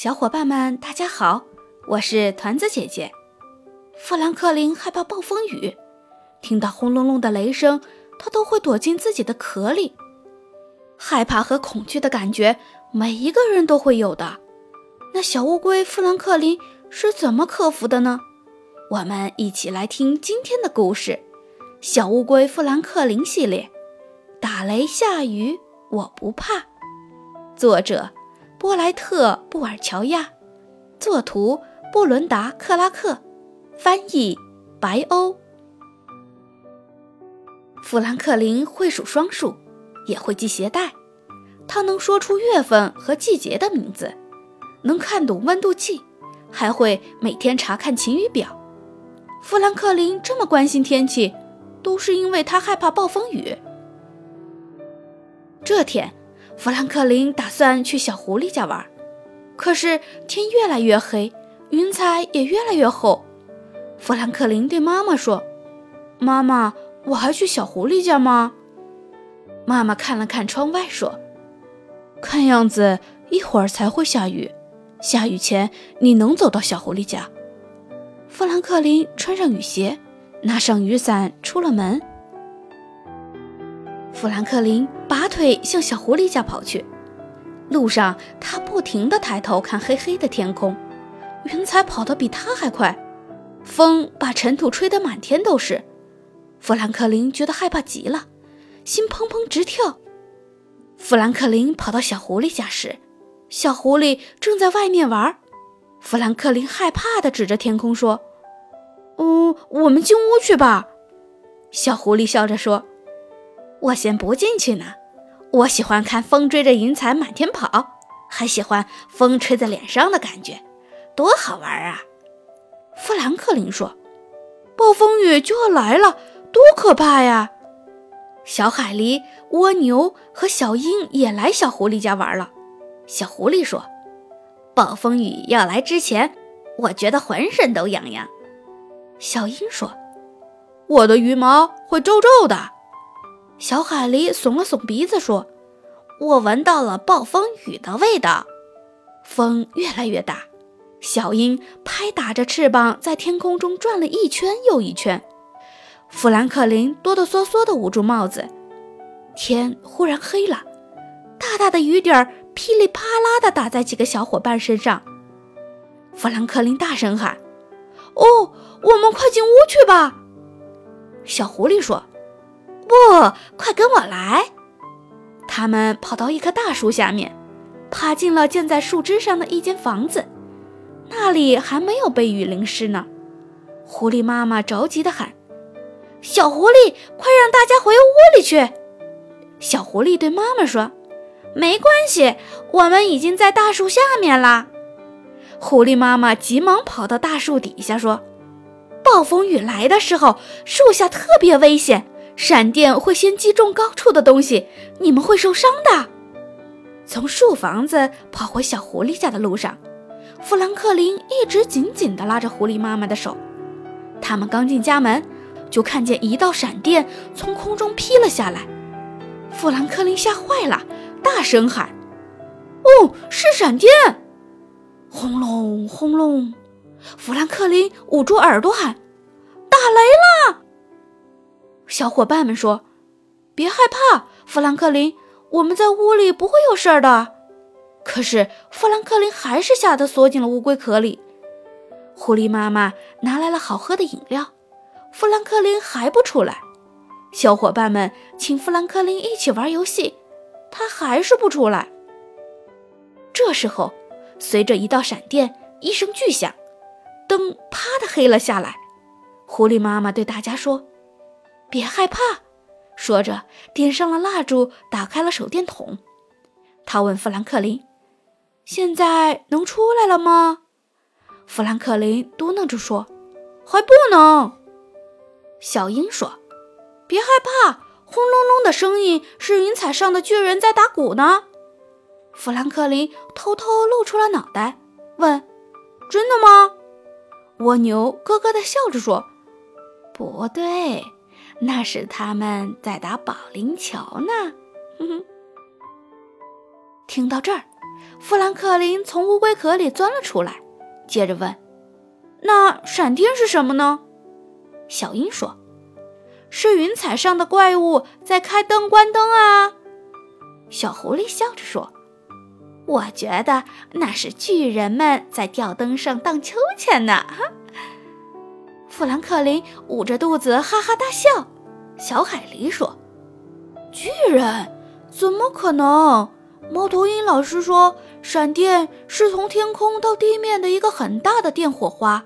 小伙伴们，大家好，我是团子姐姐。富兰克林害怕暴风雨，听到轰隆隆的雷声，他都会躲进自己的壳里。害怕和恐惧的感觉，每一个人都会有的。那小乌龟富兰克林是怎么克服的呢？我们一起来听今天的故事：《小乌龟富兰克林系列》，打雷下雨我不怕。作者。波莱特·布尔乔亚，作图布伦达·克拉克，翻译白欧。富兰克林会数双数，也会系鞋带。他能说出月份和季节的名字，能看懂温度计，还会每天查看晴雨表。富兰克林这么关心天气，都是因为他害怕暴风雨。这天。富兰克林打算去小狐狸家玩，可是天越来越黑，云彩也越来越厚。富兰克林对妈妈说：“妈妈，我还去小狐狸家吗？”妈妈看了看窗外说：“看样子一会儿才会下雨，下雨前你能走到小狐狸家。”富兰克林穿上雨鞋，拿上雨伞，出了门。富兰克林拔腿向小狐狸家跑去，路上他不停地抬头看黑黑的天空，云彩跑得比他还快，风把尘土吹得满天都是。富兰克林觉得害怕极了，心砰砰直跳。富兰克林跑到小狐狸家时，小狐狸正在外面玩。富兰克林害怕地指着天空说：“嗯，我们进屋去吧。”小狐狸笑着说。我先不进去呢，我喜欢看风追着云彩满天跑，还喜欢风吹在脸上的感觉，多好玩啊！富兰克林说：“暴风雨就要来了，多可怕呀！”小海狸、蜗牛和小鹰也来小狐狸家玩了。小狐狸说：“暴风雨要来之前，我觉得浑身都痒痒。”小鹰说：“我的羽毛会皱皱的。”小海狸耸了耸鼻子说：“我闻到了暴风雨的味道。”风越来越大，小鹰拍打着翅膀在天空中转了一圈又一圈。富兰克林哆哆嗦嗦地捂住帽子。天忽然黑了，大大的雨点儿噼里啪啦地打在几个小伙伴身上。富兰克林大声喊：“哦，我们快进屋去吧！”小狐狸说。不，快跟我来！他们跑到一棵大树下面，爬进了建在树枝上的一间房子，那里还没有被雨淋湿呢。狐狸妈妈着急地喊：“小狐狸，快让大家回屋里去！”小狐狸对妈妈说：“没关系，我们已经在大树下面啦。”狐狸妈妈急忙跑到大树底下说：“暴风雨来的时候，树下特别危险。”闪电会先击中高处的东西，你们会受伤的。从树房子跑回小狐狸家的路上，富兰克林一直紧紧地拉着狐狸妈妈的手。他们刚进家门，就看见一道闪电从空中劈了下来。富兰克林吓坏了，大声喊：“哦，是闪电！”轰隆轰隆，富兰克林捂住耳朵喊：“！”小伙伴们说：“别害怕，富兰克林，我们在屋里不会有事儿的。”可是富兰克林还是吓得缩进了乌龟壳里。狐狸妈妈拿来了好喝的饮料，富兰克林还不出来。小伙伴们请富兰克林一起玩游戏，他还是不出来。这时候，随着一道闪电，一声巨响，灯啪的黑了下来。狐狸妈妈对大家说。别害怕，说着点上了蜡烛，打开了手电筒。他问富兰克林：“现在能出来了吗？”富兰克林嘟囔着说：“还不能。”小鹰说：“别害怕，轰隆隆的声音是云彩上的巨人在打鼓呢。”富兰克林偷偷露出了脑袋，问：“真的吗？”蜗牛咯咯地笑着说：“不对。”那是他们在打保龄球呢。哼哼听到这儿，富兰克林从乌龟壳里钻了出来，接着问：“那闪电是什么呢？”小鹰说：“是云彩上的怪物在开灯关灯啊。”小狐狸笑着说：“我觉得那是巨人们在吊灯上荡秋千呢。”富兰克林捂着肚子哈哈大笑。小海狸说：“巨人？怎么可能？”猫头鹰老师说：“闪电是从天空到地面的一个很大的电火花，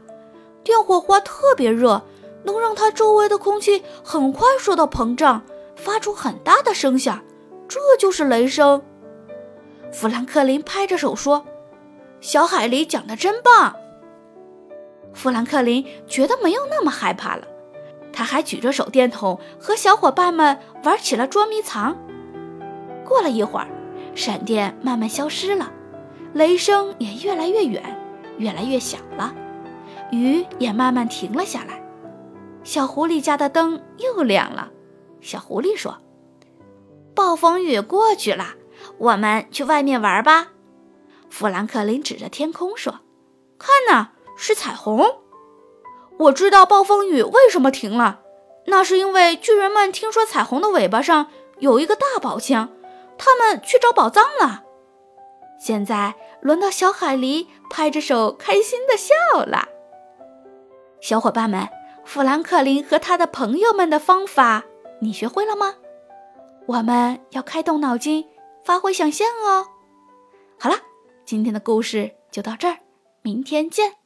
电火花特别热，能让它周围的空气很快受到膨胀，发出很大的声响，这就是雷声。”富兰克林拍着手说：“小海狸讲的真棒。”富兰克林觉得没有那么害怕了，他还举着手电筒和小伙伴们玩起了捉迷藏。过了一会儿。闪电慢慢消失了，雷声也越来越远，越来越响了，雨也慢慢停了下来。小狐狸家的灯又亮了。小狐狸说：“暴风雨过去了，我们去外面玩吧。”富兰克林指着天空说：“看呐，是彩虹。我知道暴风雨为什么停了，那是因为巨人们听说彩虹的尾巴上有一个大宝箱。”他们去找宝藏了。现在轮到小海狸拍着手开心的笑了。小伙伴们，富兰克林和他的朋友们的方法，你学会了吗？我们要开动脑筋，发挥想象哦。好了，今天的故事就到这儿，明天见。